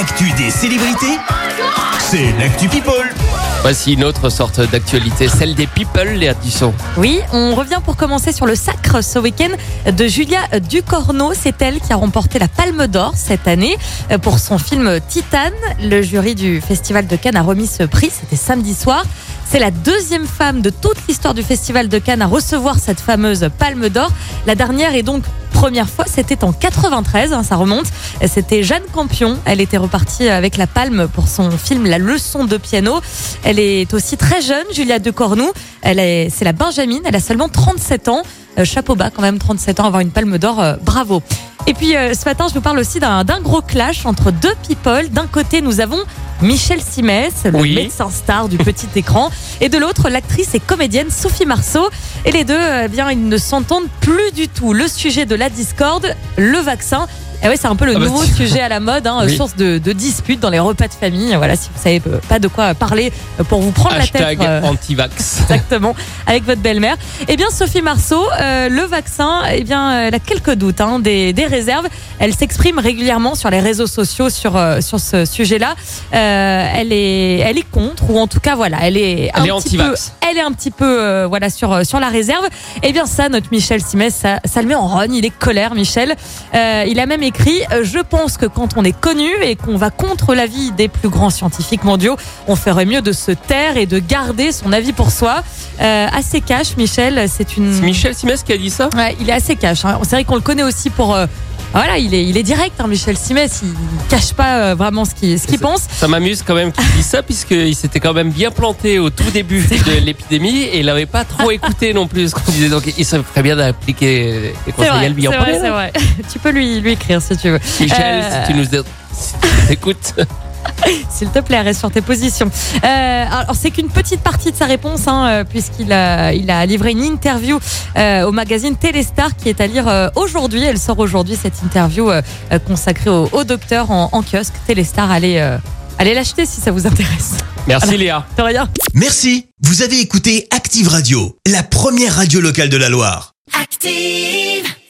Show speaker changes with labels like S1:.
S1: L'actu des célébrités, c'est l'actu People.
S2: Voici une autre sorte d'actualité, celle des people, les Dusson.
S3: Oui, on revient pour commencer sur le sacre ce week-end de Julia Ducorneau. C'est elle qui a remporté la Palme d'Or cette année euh, pour son film Titane. Le jury du Festival de Cannes a remis ce prix, c'était samedi soir. C'est la deuxième femme de toute l'histoire du Festival de Cannes à recevoir cette fameuse Palme d'Or. La dernière est donc première fois, c'était en 93, hein, ça remonte. C'était Jeanne Campion. Elle était repartie avec la palme pour son film La leçon de piano. Elle est aussi très jeune, Julia Decornou. Elle est, c'est la Benjamine. Elle a seulement 37 ans. Euh, chapeau bas, quand même, 37 ans, avoir une palme d'or. euh, bravo. Et puis euh, ce matin, je vous parle aussi d'un gros clash entre deux people. D'un côté, nous avons Michel Simès, le
S2: Oui.
S3: médecin star du petit écran, et de l'autre, l'actrice et comédienne Sophie Marceau. Et les deux, eh bien, ils ne s'entendent plus du tout. Le sujet de la discorde, le vaccin. Et ouais, c'est un peu le
S2: Ah bah,
S3: nouveau sujet à la mode, hein,
S2: Oui.
S3: source de, de disputes dans les repas de famille. Voilà, si vous savez euh, pas de quoi parler euh, pour vous prendre la tête. euh,
S2: anti-vax.
S3: Exactement, avec votre belle-mère. Eh bien, Sophie Marceau, euh, le vaccin, eh bien, elle a quelques doutes, hein, des, des réserves. Elle s'exprime régulièrement sur les réseaux sociaux sur euh, sur ce sujet-là. Euh, elle est elle est contre ou en tout cas voilà, elle est un
S2: Elle est
S3: petit peu elle est un petit peu euh, voilà sur euh, sur la réserve. Eh bien ça, notre Michel Simès, ça, ça le met en rogne. Il est colère, Michel. Euh, il a même écrit euh, Je pense que quand on est connu et qu'on va contre l'avis des plus grands scientifiques mondiaux, on ferait mieux de se taire et de garder son avis pour soi. Euh, assez cash, Michel. C'est une.
S2: C'est Michel Simès qui a dit ça?
S3: Ouais, il est assez cash. hein. C'est vrai qu'on le connaît aussi pour. euh, voilà, il est, il est direct, hein, Michel Simès. Il cache pas euh, vraiment ce qu'il ce qu'il pense.
S2: Ça m'amuse quand même qu'il dise ça, puisqu'il s'était quand même bien planté au tout début de l'épidémie et il n'avait pas trop écouté non plus ce qu'on disait. Donc il serait très bien d'appliquer les
S3: C'est
S2: conseils à lui en
S3: vrai,
S2: premier.
S3: c'est vrai. tu peux lui, lui écrire si tu veux.
S2: Michel,
S3: Euh,
S2: si tu nous écoutes.
S3: S'il te plaît, reste sur tes positions. Euh, alors, c'est qu'une petite partie de sa réponse, hein, euh, puisqu'il a, il a livré une interview euh, au magazine Téléstar qui est à lire euh, aujourd'hui. Elle sort aujourd'hui, cette interview euh, euh, consacrée au, au docteur en, en kiosque. Téléstar, allez, euh, allez l'acheter si ça vous intéresse.
S2: Merci Léa.
S3: De rien.
S1: Merci, vous avez écouté Active Radio, la première radio locale de la Loire.
S4: Active.